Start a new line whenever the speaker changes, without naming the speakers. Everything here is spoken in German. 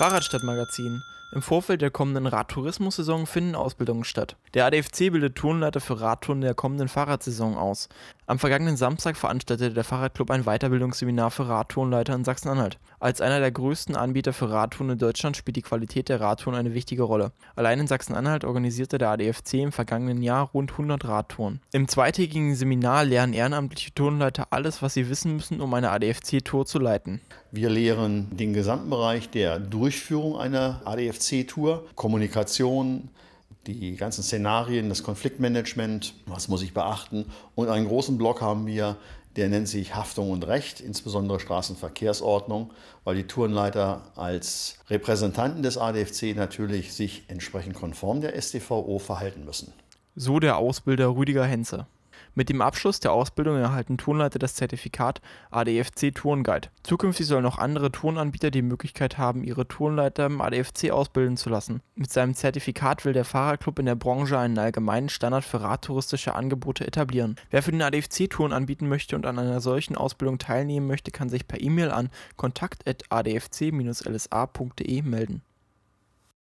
Fahrradstadtmagazin. Im Vorfeld der kommenden Radtourismus-Saison finden Ausbildungen statt. Der ADFC bildet Turnleiter für Radtouren der kommenden Fahrradsaison aus. Am vergangenen Samstag veranstaltete der Fahrradclub ein Weiterbildungsseminar für Radtourenleiter in Sachsen-Anhalt. Als einer der größten Anbieter für Radtouren in Deutschland spielt die Qualität der Radtouren eine wichtige Rolle. Allein in Sachsen-Anhalt organisierte der ADFC im vergangenen Jahr rund 100 Radtouren. Im zweitägigen Seminar lernen ehrenamtliche Turnleiter alles, was sie wissen müssen, um eine ADFC-Tour zu leiten.
Wir lehren den gesamten Bereich der Durchführung einer ADFC-Tour, Kommunikation, die ganzen Szenarien, das Konfliktmanagement, was muss ich beachten. Und einen großen Block haben wir, der nennt sich Haftung und Recht, insbesondere Straßenverkehrsordnung, weil die Tourenleiter als Repräsentanten des ADFC natürlich sich entsprechend konform der StVO verhalten müssen.
So der Ausbilder Rüdiger Henze. Mit dem Abschluss der Ausbildung erhalten Turnleiter das Zertifikat ADFC Turnguide. Zukünftig sollen auch andere Turnanbieter die Möglichkeit haben, ihre Turnleiter im ADFC ausbilden zu lassen. Mit seinem Zertifikat will der Fahrerclub in der Branche einen allgemeinen Standard für radtouristische Angebote etablieren. Wer für den ADFC Touren anbieten möchte und an einer solchen Ausbildung teilnehmen möchte, kann sich per E-Mail an kontakt@adfc-lsa.de melden.